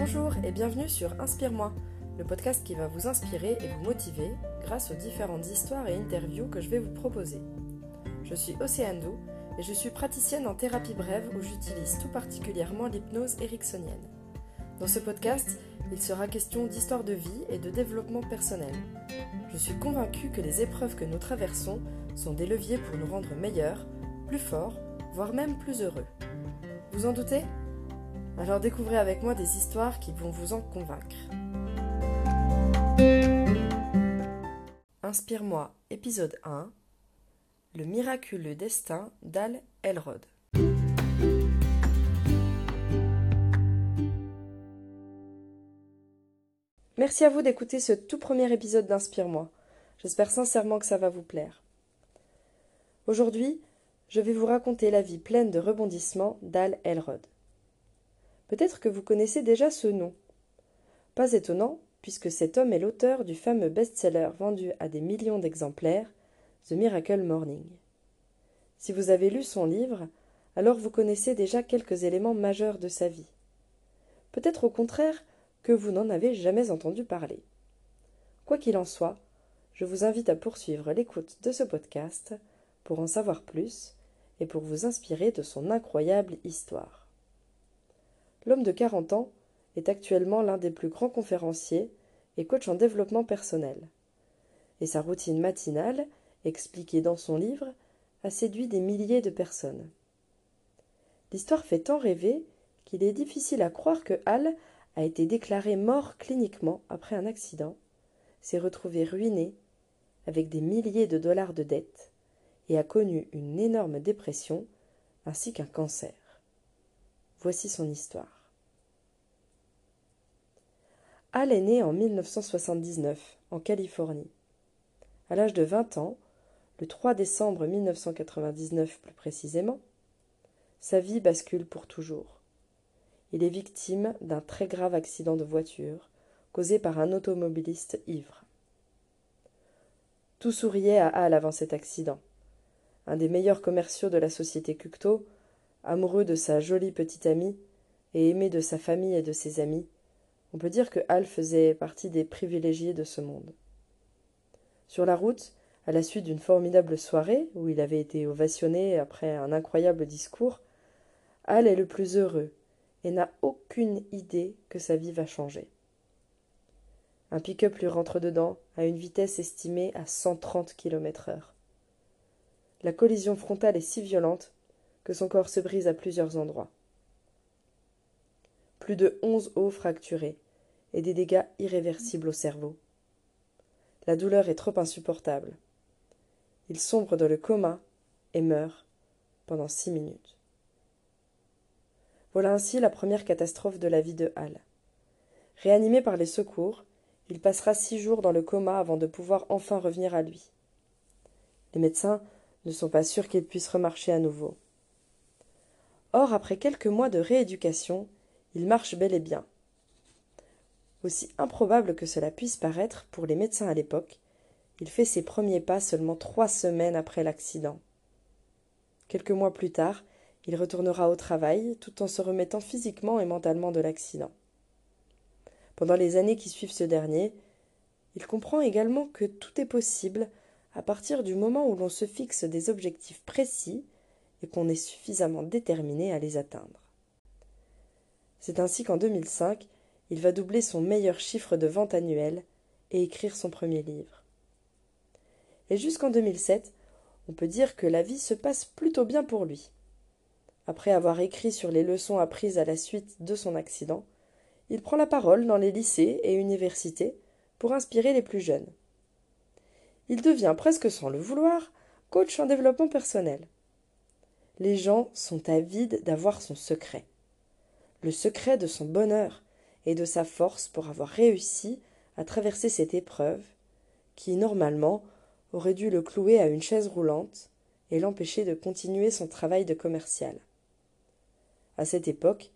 Bonjour et bienvenue sur Inspire-moi, le podcast qui va vous inspirer et vous motiver grâce aux différentes histoires et interviews que je vais vous proposer. Je suis Océane Dou et je suis praticienne en thérapie brève où j'utilise tout particulièrement l'hypnose ericksonienne. Dans ce podcast, il sera question d'histoire de vie et de développement personnel. Je suis convaincue que les épreuves que nous traversons sont des leviers pour nous rendre meilleurs, plus forts, voire même plus heureux. Vous en doutez Alors découvrez avec moi des histoires qui vont vous en convaincre. Inspire-moi, épisode 1 Le miraculeux destin d'Al Elrod. Merci à vous d'écouter ce tout premier épisode d'Inspire-moi. J'espère sincèrement que ça va vous plaire. Aujourd'hui, je vais vous raconter la vie pleine de rebondissements d'Al Elrod. Peut-être que vous connaissez déjà ce nom. Pas étonnant, puisque cet homme est l'auteur du fameux best-seller vendu à des millions d'exemplaires, The Miracle Morning. Si vous avez lu son livre, alors vous connaissez déjà quelques éléments majeurs de sa vie. Peut-être au contraire que vous n'en avez jamais entendu parler. Quoi qu'il en soit, je vous invite à poursuivre l'écoute de ce podcast pour en savoir plus et pour vous inspirer de son incroyable histoire. L'homme de 40 ans est actuellement l'un des plus grands conférenciers et coach en développement personnel. Et sa routine matinale, expliquée dans son livre, a séduit des milliers de personnes. L'histoire fait tant rêver qu'il est difficile à croire que Hal a été déclaré mort cliniquement après un accident, s'est retrouvé ruiné, avec des milliers de dollars de dettes, et a connu une énorme dépression ainsi qu'un cancer. Voici son histoire. Hal est né en 1979 en Californie. À l'âge de 20 ans, le 3 décembre 1999 plus précisément, sa vie bascule pour toujours il est victime d'un très grave accident de voiture causé par un automobiliste ivre. Tout souriait à Hal avant cet accident. Un des meilleurs commerciaux de la société Cucto, amoureux de sa jolie petite amie et aimé de sa famille et de ses amis, on peut dire que Hal faisait partie des privilégiés de ce monde. Sur la route, à la suite d'une formidable soirée où il avait été ovationné après un incroyable discours, Hal est le plus heureux et n'a aucune idée que sa vie va changer. Un pick-up lui rentre dedans à une vitesse estimée à 130 km heure. La collision frontale est si violente son corps se brise à plusieurs endroits. Plus de onze os fracturés et des dégâts irréversibles au cerveau. La douleur est trop insupportable. Il sombre dans le coma et meurt pendant six minutes. Voilà ainsi la première catastrophe de la vie de Hal. Réanimé par les secours, il passera six jours dans le coma avant de pouvoir enfin revenir à lui. Les médecins ne sont pas sûrs qu'il puisse remarcher à nouveau. Or, après quelques mois de rééducation, il marche bel et bien. Aussi improbable que cela puisse paraître pour les médecins à l'époque, il fait ses premiers pas seulement trois semaines après l'accident. Quelques mois plus tard, il retournera au travail tout en se remettant physiquement et mentalement de l'accident. Pendant les années qui suivent ce dernier, il comprend également que tout est possible à partir du moment où l'on se fixe des objectifs précis et qu'on est suffisamment déterminé à les atteindre. C'est ainsi qu'en 2005, il va doubler son meilleur chiffre de vente annuel et écrire son premier livre. Et jusqu'en 2007, on peut dire que la vie se passe plutôt bien pour lui. Après avoir écrit sur les leçons apprises à la suite de son accident, il prend la parole dans les lycées et universités pour inspirer les plus jeunes. Il devient presque sans le vouloir coach en développement personnel. Les gens sont avides d'avoir son secret. Le secret de son bonheur et de sa force pour avoir réussi à traverser cette épreuve qui, normalement, aurait dû le clouer à une chaise roulante et l'empêcher de continuer son travail de commercial. À cette époque,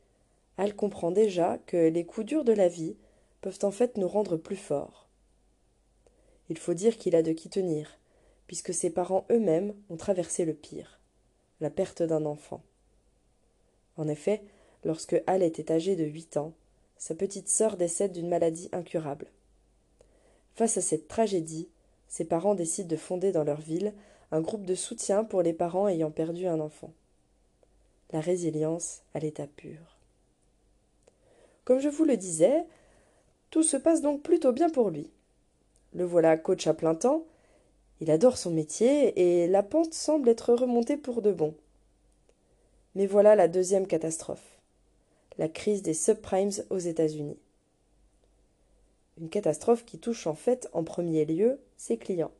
Al comprend déjà que les coups durs de la vie peuvent en fait nous rendre plus forts. Il faut dire qu'il a de qui tenir, puisque ses parents eux-mêmes ont traversé le pire, la perte d'un enfant. En effet, lorsque Al était âgé de huit ans, sa petite sœur décède d'une maladie incurable. Face à cette tragédie, ses parents décident de fonder dans leur ville un groupe de soutien pour les parents ayant perdu un enfant. La résilience à l'état pur. Comme je vous le disais, tout se passe donc plutôt bien pour lui. Le voilà coach à plein temps, il adore son métier et la pente semble être remontée pour de bon. Mais voilà la deuxième catastrophe la crise des subprimes aux États-Unis. Une catastrophe qui touche en fait en premier lieu ses clients,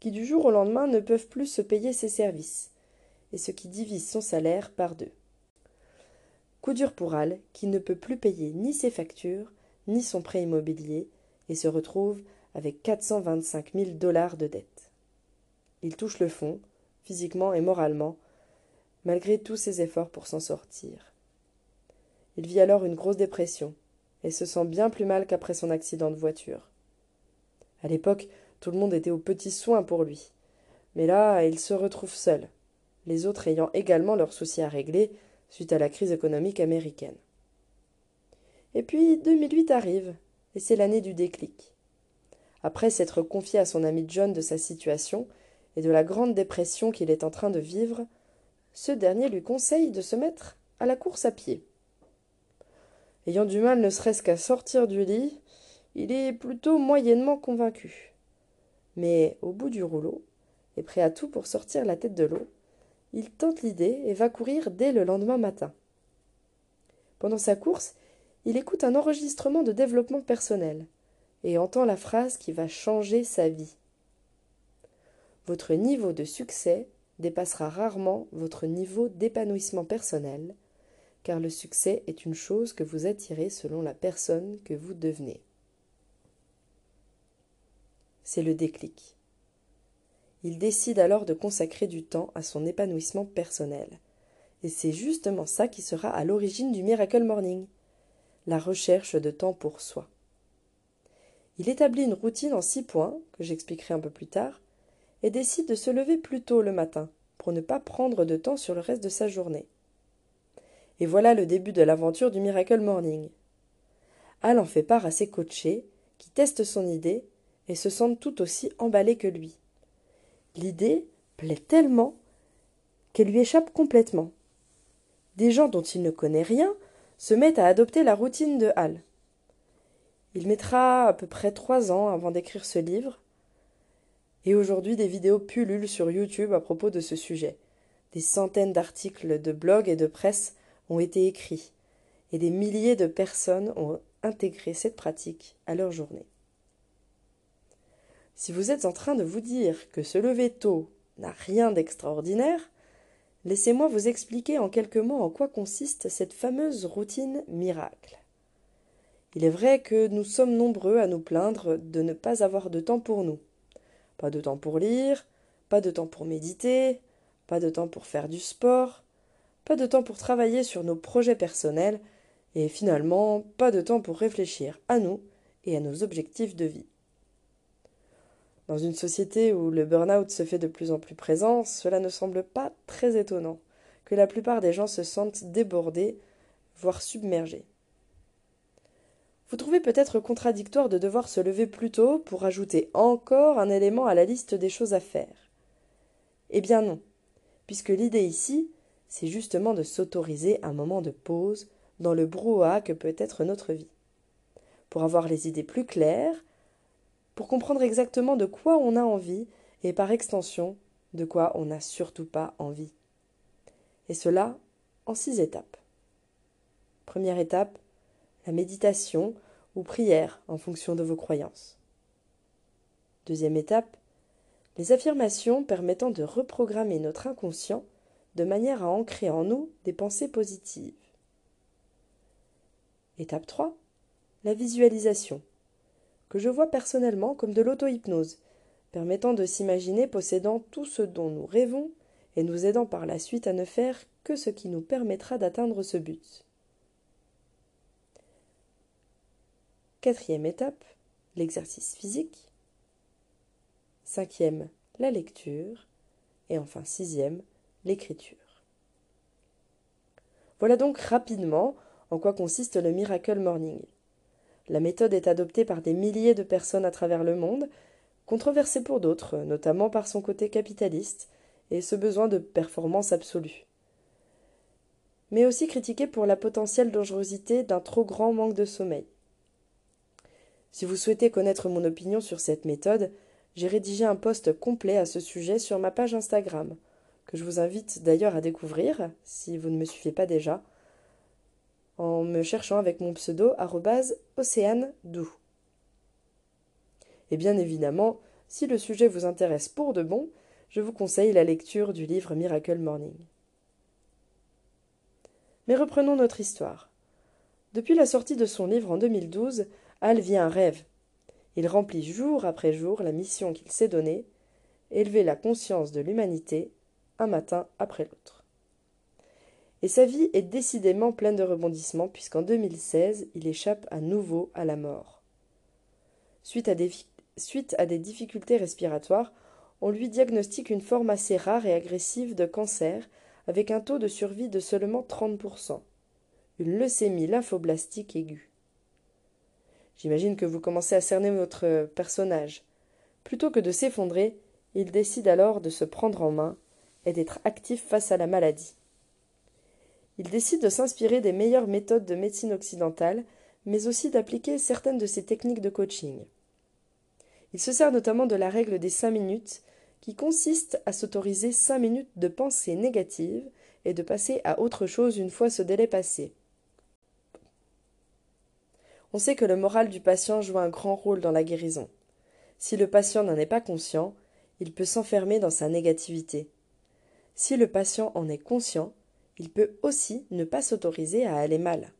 qui du jour au lendemain ne peuvent plus se payer ses services, et ce qui divise son salaire par deux. Coup dur pour Al, qui ne peut plus payer ni ses factures, ni son prêt immobilier, et se retrouve avec 425 000 dollars de dette. Il touche le fond, physiquement et moralement, malgré tous ses efforts pour s'en sortir. Il vit alors une grosse dépression, et se sent bien plus mal qu'après son accident de voiture. À l'époque, tout le monde était aux petits soins pour lui. Mais là, il se retrouve seul, les autres ayant également leurs soucis à régler suite à la crise économique américaine. Et puis 2008 arrive, et c'est l'année du déclic. Après s'être confié à son ami John de sa situation et de la grande dépression qu'il est en train de vivre, ce dernier lui conseille de se mettre à la course à pied. Ayant du mal ne serait-ce qu'à sortir du lit, il est plutôt moyennement convaincu. Mais au bout du rouleau, et prêt à tout pour sortir la tête de l'eau, il tente l'idée et va courir dès le lendemain matin. Pendant sa course, il écoute un enregistrement de développement personnel et entend la phrase qui va changer sa vie. Votre niveau de succès dépassera rarement votre niveau d'épanouissement personnel car le succès est une chose que vous attirez selon la personne que vous devenez. C'est le déclic. Il décide alors de consacrer du temps à son épanouissement personnel. Et c'est justement ça qui sera à l'origine du Miracle Morning, la recherche de temps pour soi. Il établit une routine en six points, que j'expliquerai un peu plus tard, et décide de se lever plus tôt le matin, pour ne pas prendre de temps sur le reste de sa journée. Et voilà le début de l'aventure du Miracle Morning. Al en fait part à ses coachés, qui testent son idée et se sentent tout aussi emballés que lui. L'idée plaît tellement qu'elle lui échappe complètement. Des gens dont il ne connaît rien se mettent à adopter la routine de Hal. Il mettra à peu près trois ans avant d'écrire ce livre, et aujourd'hui des vidéos pullulent sur YouTube à propos de ce sujet. Des centaines d'articles de blogs et de presse ont été écrits, et des milliers de personnes ont intégré cette pratique à leur journée. Si vous êtes en train de vous dire que se lever tôt n'a rien d'extraordinaire, laissez-moi vous expliquer en quelques mots en quoi consiste cette fameuse routine miracle. Il est vrai que nous sommes nombreux à nous plaindre de ne pas avoir de temps pour nous. Pas de temps pour lire, pas de temps pour méditer, pas de temps pour faire du sport, pas de temps pour travailler sur nos projets personnels, et finalement pas de temps pour réfléchir à nous et à nos objectifs de vie. Dans une société où le burn-out se fait de plus en plus présent, cela ne semble pas très étonnant que la plupart des gens se sentent débordés, voire submergés. Vous trouvez peut-être contradictoire de devoir se lever plus tôt pour ajouter encore un élément à la liste des choses à faire. Eh bien non, puisque l'idée ici c'est justement de s'autoriser un moment de pause dans le brouhaha que peut être notre vie. Pour avoir les idées plus claires, pour comprendre exactement de quoi on a envie et par extension de quoi on n'a surtout pas envie. Et cela en six étapes. Première étape, la méditation ou prière en fonction de vos croyances. Deuxième étape, les affirmations permettant de reprogrammer notre inconscient de manière à ancrer en nous des pensées positives. Étape 3. La visualisation, que je vois personnellement comme de l'auto-hypnose, permettant de s'imaginer possédant tout ce dont nous rêvons et nous aidant par la suite à ne faire que ce qui nous permettra d'atteindre ce but. Quatrième étape, l'exercice physique. Cinquième, la lecture. Et enfin sixième, l'écriture. Voilà donc rapidement, en quoi consiste le Miracle Morning. La méthode est adoptée par des milliers de personnes à travers le monde, controversée pour d'autres, notamment par son côté capitaliste et ce besoin de performance absolue. Mais aussi critiquée pour la potentielle dangerosité d'un trop grand manque de sommeil. Si vous souhaitez connaître mon opinion sur cette méthode, j'ai rédigé un post complet à ce sujet sur ma page Instagram, que je vous invite d'ailleurs à découvrir, si vous ne me suivez pas déjà, en me cherchant avec mon pseudo océane-doux. Et bien évidemment, si le sujet vous intéresse pour de bon, je vous conseille la lecture du livre Miracle Morning. Mais reprenons notre histoire. Depuis la sortie de son livre en 2012, Al vit un rêve. Il remplit jour après jour la mission qu'il s'est donnée, élever la conscience de l'humanité, un matin après l'autre. Et sa vie est décidément pleine de rebondissements, puisqu'en 2016, il échappe à nouveau à la mort. Suite à des, suite à des difficultés respiratoires, on lui diagnostique une forme assez rare et agressive de cancer avec un taux de survie de seulement 30%, une leucémie lymphoblastique aiguë. J'imagine que vous commencez à cerner votre personnage. Plutôt que de s'effondrer, il décide alors de se prendre en main et d'être actif face à la maladie. Il décide de s'inspirer des meilleures méthodes de médecine occidentale, mais aussi d'appliquer certaines de ses techniques de coaching. Il se sert notamment de la règle des cinq minutes, qui consiste à s'autoriser cinq minutes de pensée négative et de passer à autre chose une fois ce délai passé. On sait que le moral du patient joue un grand rôle dans la guérison. Si le patient n'en est pas conscient, il peut s'enfermer dans sa négativité. Si le patient en est conscient, il peut aussi ne pas s'autoriser à aller mal.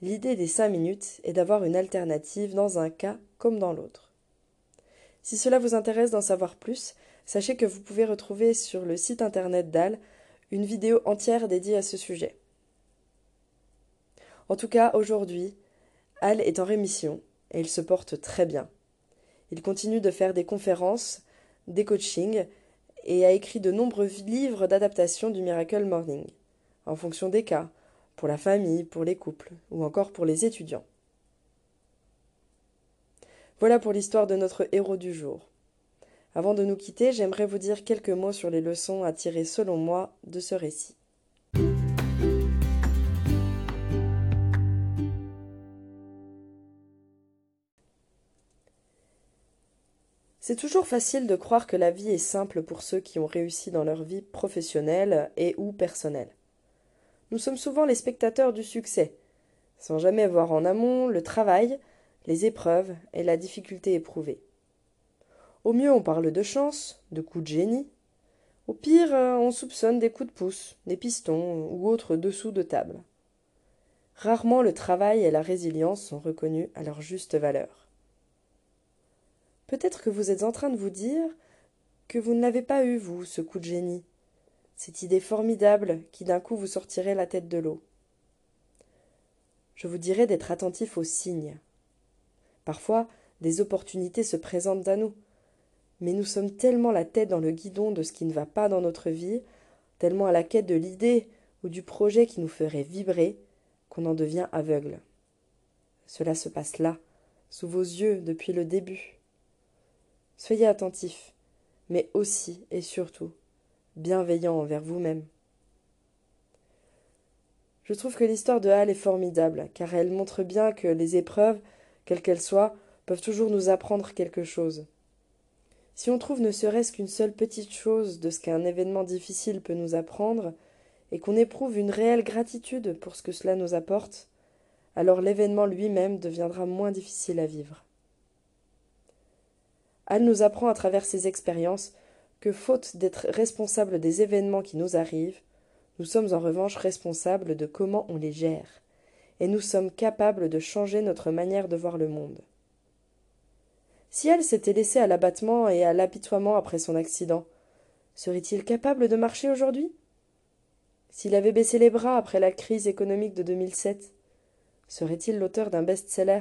L'idée des cinq minutes est d'avoir une alternative dans un cas comme dans l'autre. Si cela vous intéresse d'en savoir plus, sachez que vous pouvez retrouver sur le site internet d'Al une vidéo entière dédiée à ce sujet. En tout cas, aujourd'hui, Al est en rémission et il se porte très bien. Il continue de faire des conférences, des coachings et a écrit de nombreux livres d'adaptation du Miracle Morning, en fonction des cas, pour la famille, pour les couples ou encore pour les étudiants. Voilà pour l'histoire de notre héros du jour. Avant de nous quitter, j'aimerais vous dire quelques mots sur les leçons à tirer selon moi de ce récit. C'est toujours facile de croire que la vie est simple pour ceux qui ont réussi dans leur vie professionnelle et ou personnelle. Nous sommes souvent les spectateurs du succès, sans jamais voir en amont le travail, les épreuves et la difficulté éprouvée. Au mieux on parle de chance, de coups de génie. Au pire on soupçonne des coups de pouce, des pistons ou autres dessous de table. Rarement le travail et la résilience sont reconnus à leur juste valeur. Peut-être que vous êtes en train de vous dire que vous ne l'avez pas eu, vous, ce coup de génie, cette idée formidable qui d'un coup vous sortirait la tête de l'eau. Je vous dirais d'être attentif aux signes. Parfois, des opportunités se présentent à nous, mais nous sommes tellement la tête dans le guidon de ce qui ne va pas dans notre vie, tellement à la quête de l'idée ou du projet qui nous ferait vibrer, qu'on en devient aveugle. Cela se passe là, sous vos yeux, depuis le début. Soyez attentif, mais aussi et surtout bienveillant envers vous-même. Je trouve que l'histoire de Hal est formidable, car elle montre bien que les épreuves, quelles qu'elles soient, peuvent toujours nous apprendre quelque chose. Si on trouve ne serait-ce qu'une seule petite chose de ce qu'un événement difficile peut nous apprendre, et qu'on éprouve une réelle gratitude pour ce que cela nous apporte, alors l'événement lui-même deviendra moins difficile à vivre. Anne nous apprend à travers ses expériences que, faute d'être responsables des événements qui nous arrivent, nous sommes en revanche responsables de comment on les gère, et nous sommes capables de changer notre manière de voir le monde. Si elle s'était laissée à l'abattement et à l'apitoiement après son accident, serait-il capable de marcher aujourd'hui? S'il avait baissé les bras après la crise économique de 2007, serait-il l'auteur d'un best-seller?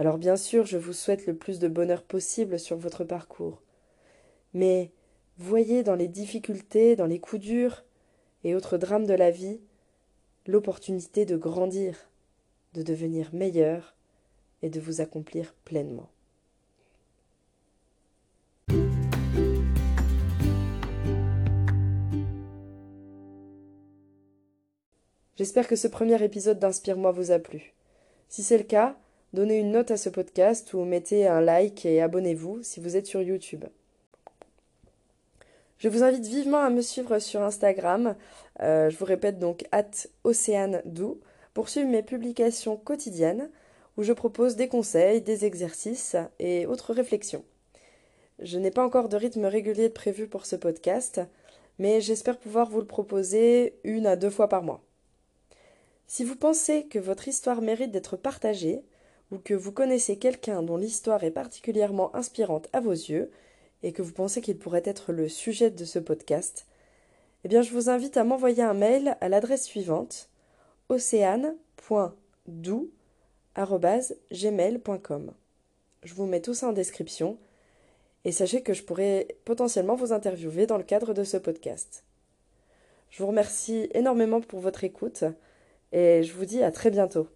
Alors bien sûr, je vous souhaite le plus de bonheur possible sur votre parcours. Mais voyez dans les difficultés, dans les coups durs et autres drames de la vie, l'opportunité de grandir, de devenir meilleur et de vous accomplir pleinement. J'espère que ce premier épisode d'Inspire-moi vous a plu. Si c'est le cas, donnez une note à ce podcast ou mettez un like et abonnez-vous si vous êtes sur YouTube. Je vous invite vivement à me suivre sur Instagram. Euh, je vous répète donc at Dou pour suivre mes publications quotidiennes où je propose des conseils, des exercices et autres réflexions. Je n'ai pas encore de rythme régulier prévu pour ce podcast, mais j'espère pouvoir vous le proposer une à deux fois par mois. Si vous pensez que votre histoire mérite d'être partagée, ou que vous connaissez quelqu'un dont l'histoire est particulièrement inspirante à vos yeux, et que vous pensez qu'il pourrait être le sujet de ce podcast, eh bien je vous invite à m'envoyer un mail à l'adresse suivante océane.dou.gmail.com. Je vous mets tout ça en description et sachez que je pourrais potentiellement vous interviewer dans le cadre de ce podcast. Je vous remercie énormément pour votre écoute et je vous dis à très bientôt.